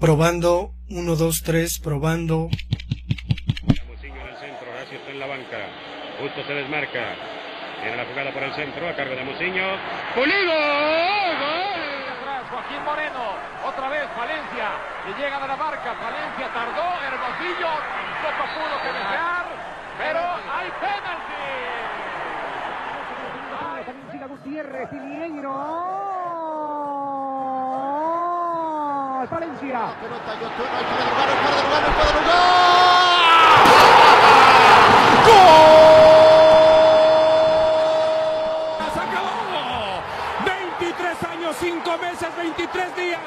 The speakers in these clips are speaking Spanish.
Probando, 1, 2, 3, probando. Muciño en el centro, Horacio está en la banca. Justo se desmarca. Viene la jugada por el centro, a cargo de Muciño. ¡Pulido! ¡Gol! Atrás, Joaquín Moreno. Otra vez Valencia. Que llega de la marca. Valencia tardó. Hermosillo. Poco pudo que desear. Pero hay penalti. Siga Gutiérrez y Lineiro. Valencia. Pelota, Yotun, no hay fuera de lugar, no hay fuera de lugar, no hay de lugar. ¡Se acabó! 23 años, 5 meses, 23 días.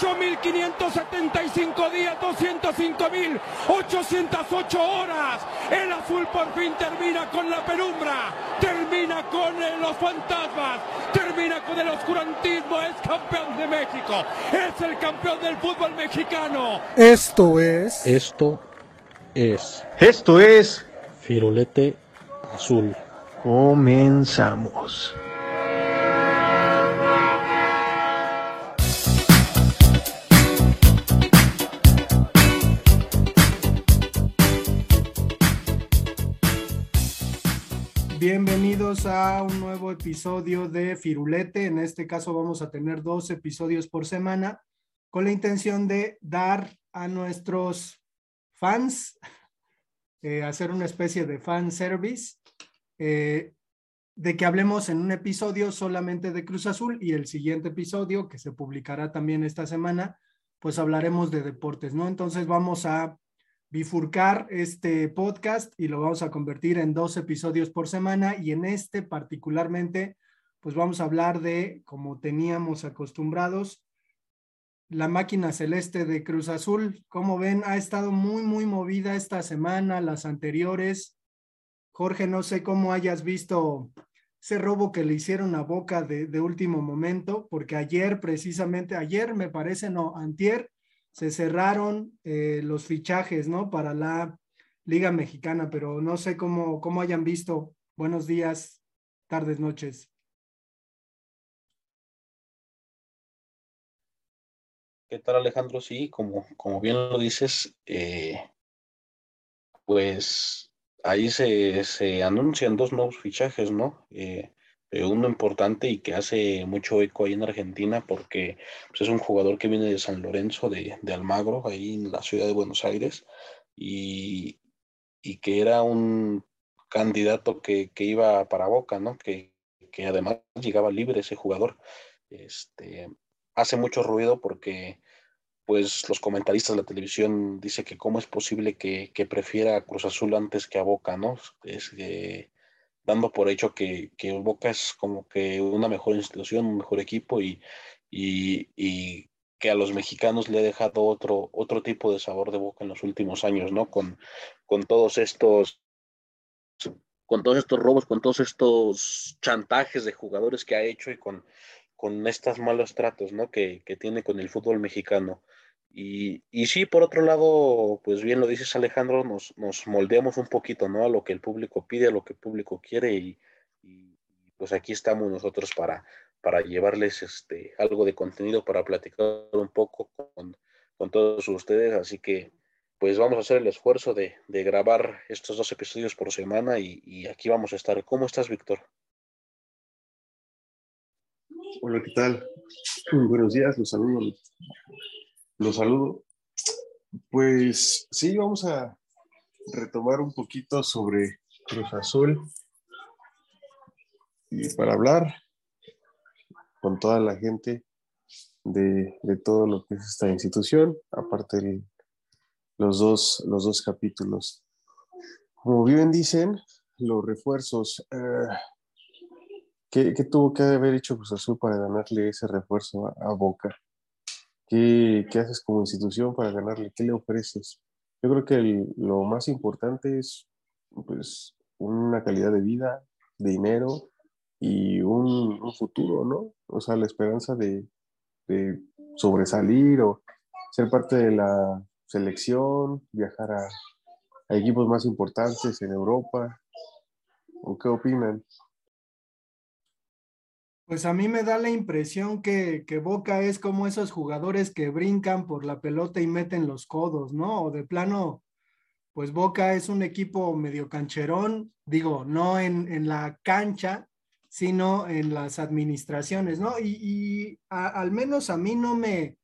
8.575 días, 205.808 horas. El azul por fin termina con la penumbra. Termina con los fantasmas. Termina con el oscurantismo. Es campeón de México. Es el campeón del fútbol mexicano. Esto es Esto es Esto es. Firulete Azul. Comenzamos. A un nuevo episodio de Firulete. En este caso vamos a tener dos episodios por semana con la intención de dar a nuestros fans, eh, hacer una especie de fan service, eh, de que hablemos en un episodio solamente de Cruz Azul y el siguiente episodio, que se publicará también esta semana, pues hablaremos de deportes, ¿no? Entonces vamos a bifurcar este podcast y lo vamos a convertir en dos episodios por semana y en este particularmente pues vamos a hablar de como teníamos acostumbrados la máquina celeste de Cruz Azul. Como ven, ha estado muy muy movida esta semana, las anteriores. Jorge, no sé cómo hayas visto ese robo que le hicieron a Boca de, de último momento, porque ayer precisamente, ayer me parece, no, antier, se cerraron eh, los fichajes, ¿no? Para la Liga Mexicana, pero no sé cómo, cómo hayan visto. Buenos días, tardes, noches. ¿Qué tal Alejandro? Sí, como, como bien lo dices, eh, pues ahí se, se, anuncian dos nuevos fichajes, ¿no? Eh, uno importante y que hace mucho eco ahí en Argentina porque pues, es un jugador que viene de San Lorenzo, de, de, Almagro, ahí en la ciudad de Buenos Aires, y, y que era un candidato que, que, iba para Boca, ¿no? Que, que además llegaba libre ese jugador. Este, hace mucho ruido porque pues los comentaristas de la televisión dicen que cómo es posible que, que prefiera a Cruz Azul antes que a Boca, ¿no? Es que dando por hecho que, que, Boca es como que una mejor institución, un mejor equipo y, y, y, que a los mexicanos le ha dejado otro, otro tipo de sabor de Boca en los últimos años, ¿no? Con, con todos estos con todos estos robos, con todos estos chantajes de jugadores que ha hecho y con, con estos malos tratos, ¿no? Que, que tiene con el fútbol mexicano. Y, sí, por otro lado, pues bien lo dices Alejandro, nos, moldeamos un poquito, ¿no? A lo que el público pide, a lo que el público quiere y, pues aquí estamos nosotros para, para llevarles este, algo de contenido, para platicar un poco con, todos ustedes. Así que pues vamos a hacer el esfuerzo de, grabar estos dos episodios por semana y, y, aquí vamos a estar. ¿Cómo estás, Víctor? Hola, ¿qué tal? Buenos días, los saludo. Los saludo. Pues sí, vamos a retomar un poquito sobre Cruz Azul y para hablar con toda la gente de, de todo lo que es esta institución, aparte de los dos, los dos capítulos. Como bien dicen, los refuerzos, eh, ¿qué, ¿qué, tuvo que haber hecho Cruz Azul para ganarle ese refuerzo a, a Boca? ¿Qué, ¿Qué, haces como institución para ganarle? ¿Qué le ofreces? Yo creo que lo más importante es pues, una calidad de vida, dinero y un, futuro, ¿no? O sea, la esperanza de, sobresalir o ser parte de la selección, viajar a, a equipos más importantes en Europa. ¿O qué opinan? Pues a mí me da la impresión que, que, Boca es como esos jugadores que brincan por la pelota y meten los codos, ¿no? O de plano, pues Boca es un equipo medio cancherón, digo, no en, en la cancha, sino en las administraciones, ¿no? Y, al menos a mí no me,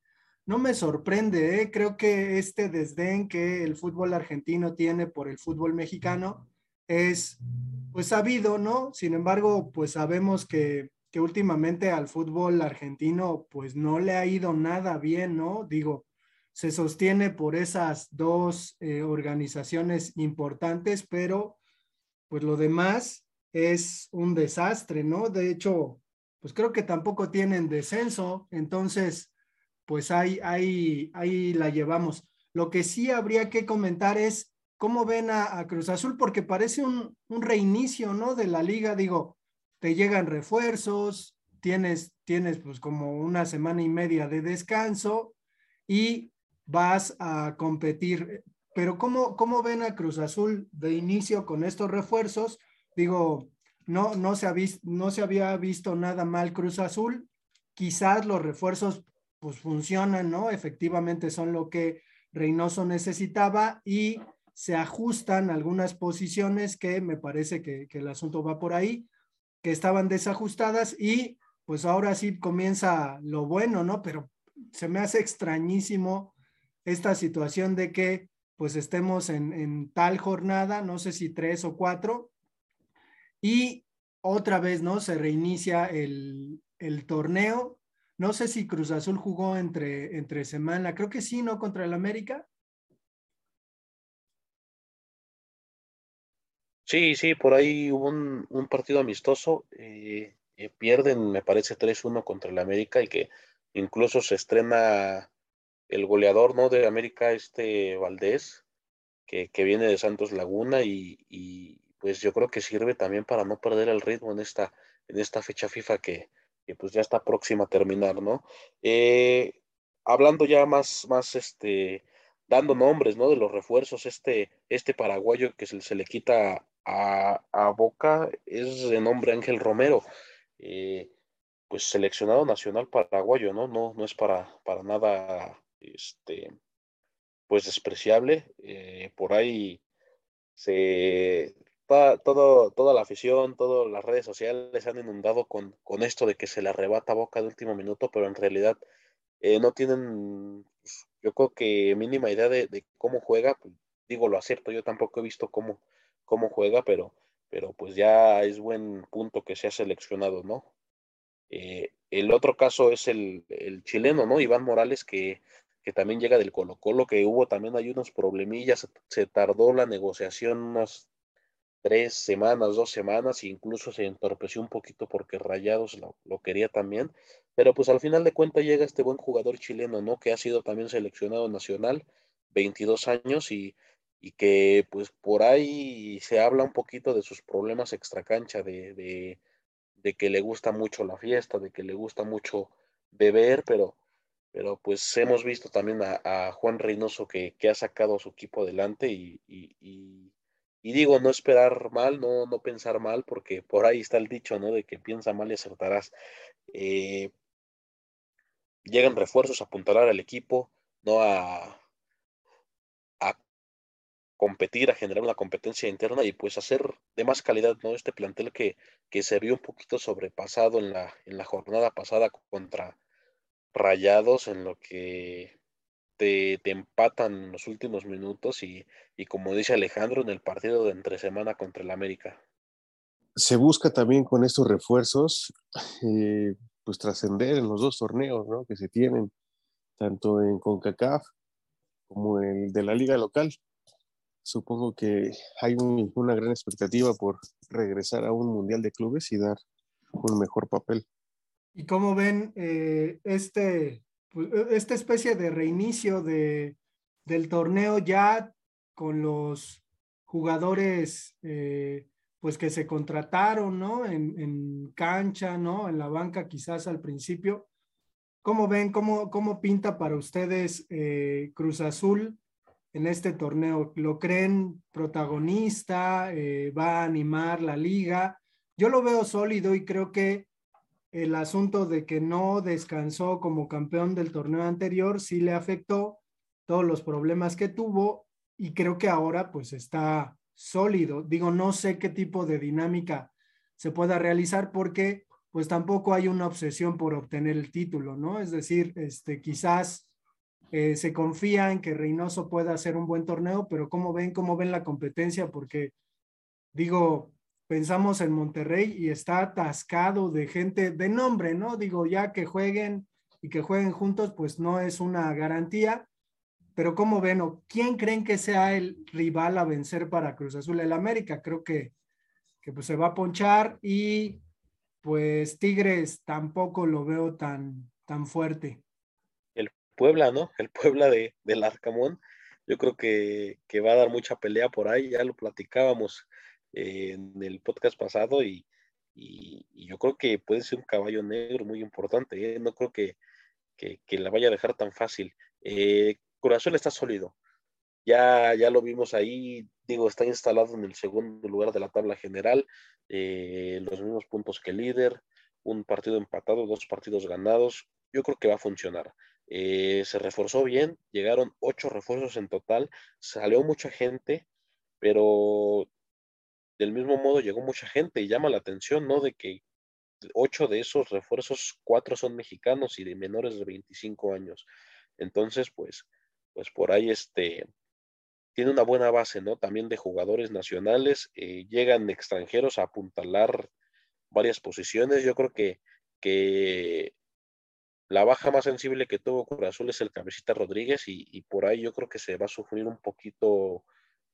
no me sorprende, ¿eh? creo que este desdén que el fútbol argentino tiene por el fútbol mexicano es pues sabido, ¿no? Sin embargo, pues sabemos que, que últimamente al fútbol argentino pues no le ha ido nada bien, ¿no? Digo, se sostiene por esas dos eh, organizaciones importantes, pero pues lo demás es un desastre, ¿no? De hecho, pues creo que tampoco tienen descenso, entonces, pues ahí, ahí, ahí la llevamos. Lo que sí habría que comentar es cómo ven a, Cruz Azul, porque parece un, un, reinicio, ¿no? De la liga, digo, te llegan refuerzos, tienes, tienes pues como una semana y media de descanso y vas a competir. Pero ¿cómo, cómo ven a Cruz Azul de inicio con estos refuerzos? Digo, no, no, se ha visto, no se había visto nada mal Cruz Azul. Quizás los refuerzos pues funcionan, ¿no? Efectivamente son lo que Reynoso necesitaba y se ajustan algunas posiciones que me parece que, que, el asunto va por ahí, que estaban desajustadas y pues ahora sí comienza lo bueno, ¿no? Pero se me hace extrañísimo esta situación de que pues estemos en, en tal jornada, no sé si tres o cuatro, y otra vez, ¿no? Se reinicia el, el torneo. No sé si Cruz Azul jugó entre, entre semana, creo que sí, ¿no? Contra el América. Sí, sí, por ahí hubo un, un partido amistoso. Eh, eh, pierden, me parece, 3-1 contra el América y que incluso se estrena el goleador, ¿no? De América, este Valdés, que, que viene de Santos Laguna y, y, pues yo creo que sirve también para no perder el ritmo en esta, en esta fecha FIFA que, que pues ya está próxima a terminar, ¿no? Eh, hablando ya más, más este, dando nombres, ¿no? De los refuerzos, este, este paraguayo que se, se le quita a, Boca es de nombre Ángel Romero, eh, pues seleccionado nacional paraguayo, ¿no? No, no es para, para nada, este, pues despreciable, eh, por ahí se todo, toda la afición, todas las redes sociales se han inundado con, con esto de que se le arrebata Boca de último minuto, pero en realidad eh, no tienen, pues, yo creo que mínima idea de, de cómo juega. Digo, lo acepto, yo tampoco he visto cómo, cómo juega, pero, pero pues ya es buen punto que se ha seleccionado, ¿no? Eh, el otro caso es el, el, chileno, ¿no? Iván Morales, que, que también llega del Colo Colo, que hubo también hay unos problemillas, se tardó la negociación unas tres semanas, dos semanas, incluso se entorpeció un poquito porque Rayados lo, lo, quería también, pero pues al final de cuentas llega este buen jugador chileno, ¿no? Que ha sido también seleccionado nacional, 22 años y, y que pues por ahí se habla un poquito de sus problemas extracancha, de, de, de que le gusta mucho la fiesta, de que le gusta mucho beber, pero pero pues hemos visto también a, Juan Reynoso que, que, ha sacado a su equipo adelante y, y, digo, no esperar mal, no, no pensar mal, porque por ahí está el dicho, ¿no? De que piensa mal y acertarás. Eh, llegan refuerzos a apuntalar al equipo, no a competir, a generar una competencia interna y pues hacer de más calidad, ¿no? Este plantel que, que se vio un poquito sobrepasado en la, en la jornada pasada contra Rayados, en lo que te, te, empatan en los últimos minutos y, y, como dice Alejandro, en el partido de entre semana contra el América. Se busca también con estos refuerzos, eh, pues trascender en los dos torneos ¿no? que se tienen, tanto en CONCACAF como el de la liga local. Supongo que hay un, una gran expectativa por regresar a un mundial de clubes y dar un mejor papel. ¿Y cómo ven eh, este pues, esta especie de reinicio de, del torneo ya con los jugadores eh, pues que se contrataron, ¿no? En, en, cancha, ¿no? En la banca quizás al principio. ¿Cómo ven, cómo, cómo pinta para ustedes eh, Cruz Azul en este torneo? ¿Lo creen protagonista? Eh, ¿Va a animar la liga? Yo lo veo sólido y creo que el asunto de que no descansó como campeón del torneo anterior sí le afectó todos los problemas que tuvo y creo que ahora pues está sólido. Digo, no sé qué tipo de dinámica se pueda realizar porque pues tampoco hay una obsesión por obtener el título, ¿no? Es decir, este, quizás eh, se confía en que Reynoso pueda hacer un buen torneo, pero ¿cómo ven, cómo ven la competencia? Porque digo, pensamos en Monterrey y está atascado de gente de nombre, ¿no? Digo, ya que jueguen y que jueguen juntos, pues no es una garantía. Pero ¿cómo ven o quién creen que sea el rival a vencer para Cruz Azul? El América creo que, que pues se va a ponchar y pues Tigres tampoco lo veo tan, tan fuerte. Puebla, ¿no? El Puebla de, del Arcamón, yo creo que, que va a dar mucha pelea por ahí, ya lo platicábamos eh, en el podcast pasado y, yo creo que puede ser un caballo negro muy importante. ¿eh? No creo que, la vaya a dejar tan fácil. Eh, Corazón está sólido. Ya, ya lo vimos ahí, digo, está instalado en el segundo lugar de la tabla general, los mismos puntos que líder, un partido empatado, dos partidos ganados. Yo creo que va a funcionar. Se reforzó bien, llegaron ocho refuerzos en total, salió mucha gente, pero del mismo modo llegó mucha gente y llama la atención, ¿no? De que ocho de esos refuerzos, cuatro son mexicanos y de menores de 25 años. Entonces, pues, pues por ahí este, tiene una buena base, ¿no? También de jugadores nacionales, eh, llegan extranjeros a apuntalar varias posiciones. Yo creo que, que la baja más sensible que tuvo Cruz es el Cabecita Rodríguez y, y, por ahí yo creo que se va a sufrir un poquito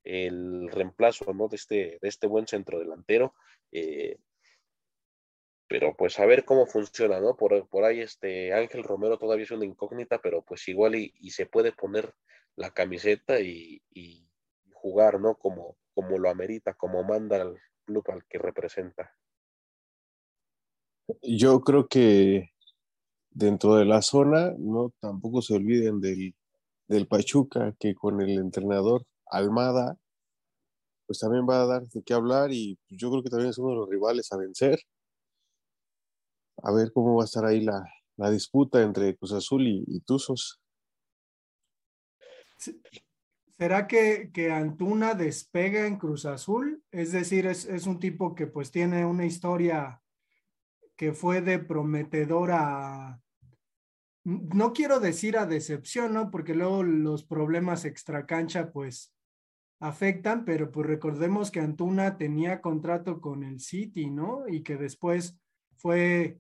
el reemplazo ¿no? de, este, de este buen centro delantero. Eh, pero pues a ver cómo funciona, ¿no? Por, por, ahí este Ángel Romero todavía es una incógnita, pero pues igual y, se puede poner la camiseta y, jugar, ¿no? Como, como lo amerita, como manda el club al que representa. Yo creo que dentro de la zona, no tampoco se olviden del, del Pachuca, que con el entrenador Almada, pues también va a dar de qué hablar y pues, yo creo que también es uno de los rivales a vencer. A ver cómo va a estar ahí la, disputa entre Cruz Azul y, Tuzos. ¿Será que, que, Antuna despega en Cruz Azul? Es decir, es, es, un tipo que pues tiene una historia que fue de prometedora no quiero decir a decepción, ¿no? Porque luego los problemas extracancha, pues, afectan, pero pues recordemos que Antuna tenía contrato con el City, ¿no? Y que después fue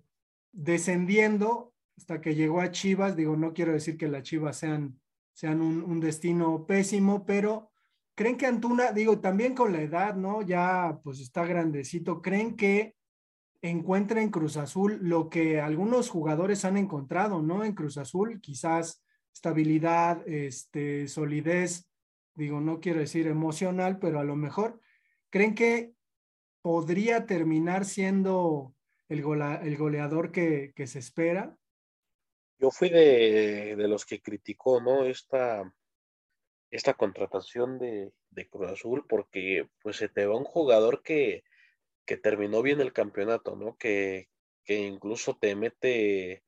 descendiendo hasta que llegó a Chivas. Digo, no quiero decir que las Chivas sean, sean un, un destino pésimo, pero creen que Antuna, digo, también con la edad, ¿no? Ya pues está grandecito, creen que encuentra en Cruz Azul lo que algunos jugadores han encontrado, ¿no? En Cruz Azul, quizás estabilidad, este, solidez, digo, no quiero decir emocional, pero a lo mejor, ¿creen que podría terminar siendo el, goleador que, se espera? Yo fui de, los que criticó, ¿no? Esta, esta contratación de, de Cruz Azul, porque pues se te va un jugador que, que terminó bien el campeonato, ¿no? Que, que incluso te mete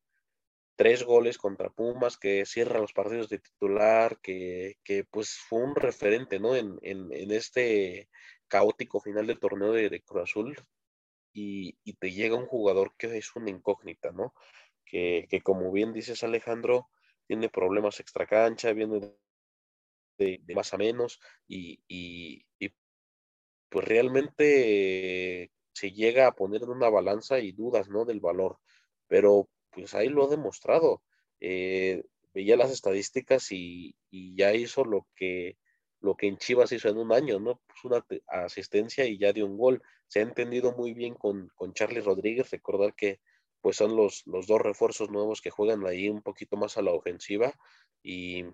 tres goles contra Pumas, que cierra los partidos de titular, que, que pues fue un referente, ¿no? En, en, este caótico final del torneo de, Cruz Azul. Y, y, te llega un jugador que es una incógnita, ¿no? Que, que como bien dices Alejandro, tiene problemas extracancha, viene de, de más a menos y, y pues realmente se llega a poner en una balanza y dudas, ¿no? Del valor. Pero pues ahí lo ha demostrado. Eh, veía las estadísticas y, ya hizo lo que, lo que en Chivas hizo en un año, ¿no? Puso una asistencia y ya dio un gol. Se ha entendido muy bien con, con Charlie Rodríguez, recordar que pues son los, los dos refuerzos nuevos que juegan ahí un poquito más a la ofensiva y,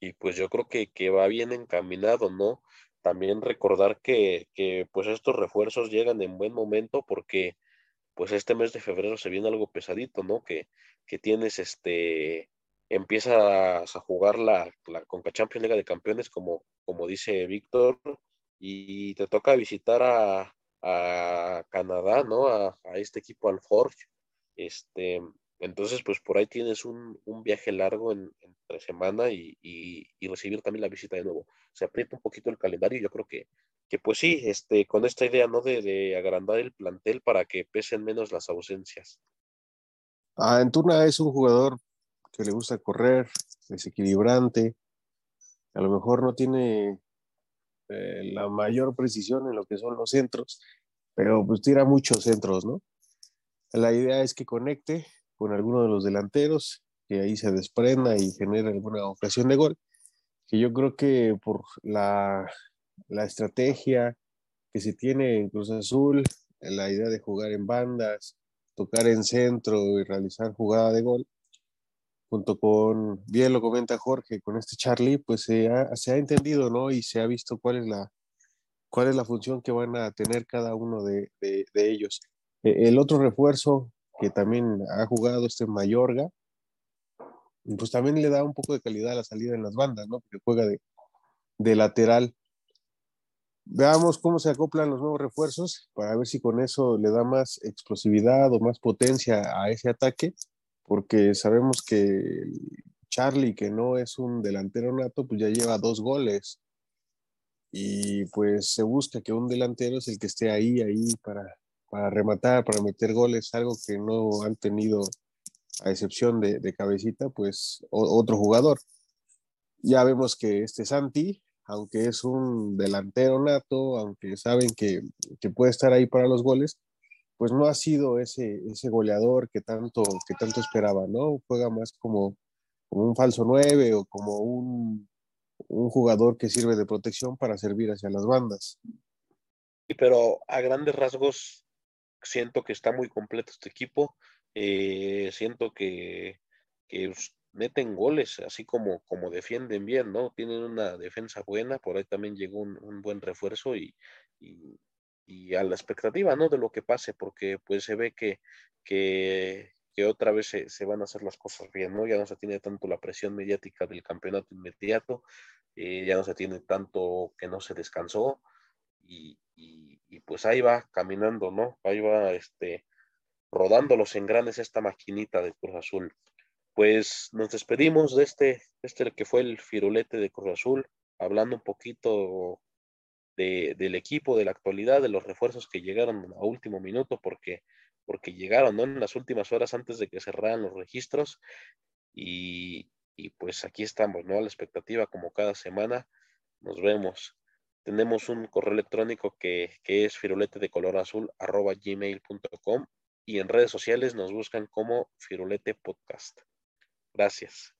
y pues yo creo que, que va bien encaminado, ¿no? También recordar que, pues estos refuerzos llegan en buen momento porque pues este mes de febrero se viene algo pesadito, ¿no? Que, que tienes este, empiezas a jugar la, la Conca Champions Liga de Campeones, como, como dice Víctor, y te toca visitar a, a Canadá, ¿no? A, a, este equipo Alforge. Este, entonces, pues por ahí tienes un, viaje largo en, entre semana y, recibir también la visita de nuevo. Se aprieta un poquito el calendario y yo creo que, que pues sí, este, con esta idea, ¿no? De, agrandar el plantel para que pesen menos las ausencias. Ah, Antuna es un jugador que le gusta correr, desequilibrante, a lo mejor no tiene eh, la mayor precisión en lo que son los centros, pero pues tira muchos centros, ¿no? La idea es que conecte con alguno de los delanteros, que ahí se desprenda y genere alguna ocasión de gol, que yo creo que por la, la estrategia que se tiene en Cruz Azul, la idea de jugar en bandas, tocar en centro y realizar jugada de gol, junto con, bien lo comenta Jorge, con este Charlie, pues se ha, se ha entendido, ¿no? Y se ha visto cuál es la, cuál es la función que van a tener cada uno de, de, ellos. E, el otro refuerzo que también ha jugado este Mayorga, pues también le da un poco de calidad a la salida en las bandas, ¿no? Porque juega de, de lateral. Veamos cómo se acoplan los nuevos refuerzos para ver si con eso le da más explosividad o más potencia a ese ataque porque sabemos que Charlie, que no es un delantero nato, pues ya lleva dos goles. Y pues se busca que un delantero es el que esté ahí, ahí para, para rematar, para meter goles, algo que no han tenido, a excepción de, de cabecita, pues otro jugador. Ya vemos que este Santi, aunque es un delantero nato, aunque saben que, que puede estar ahí para los goles, pues no ha sido ese, ese goleador que tanto, que tanto esperaba, ¿no? Juega más como, como un falso nueve o como un, un, jugador que sirve de protección para servir hacia las bandas. Sí, pero a grandes rasgos siento que está muy completo este equipo. Eh, siento que, que, meten goles, así como, como defienden bien, ¿no? Tienen una defensa buena, por ahí también llegó un, un buen refuerzo y, y, y a la expectativa, ¿no? De lo que pase, porque pues se ve que, que, otra vez se, van a hacer las cosas bien, ¿no? Ya no se tiene tanto la presión mediática del campeonato inmediato, eh, ya no se tiene tanto que no se descansó y, pues ahí va caminando, ¿no? Ahí va este, rodando los engranes esta maquinita de Cruz Azul. Pues nos despedimos de este, este que fue el firulete de Cruz Azul, hablando un poquito del equipo, de la actualidad, de los refuerzos que llegaron a último minuto, porque, porque llegaron en las últimas horas antes de que cerraran los registros. Y, pues aquí estamos, ¿no? A la expectativa como cada semana. Nos vemos. Tenemos un correo electrónico que, es firulete de color azul arroba gmail.com y en redes sociales nos buscan como Firulete Podcast. Gracias.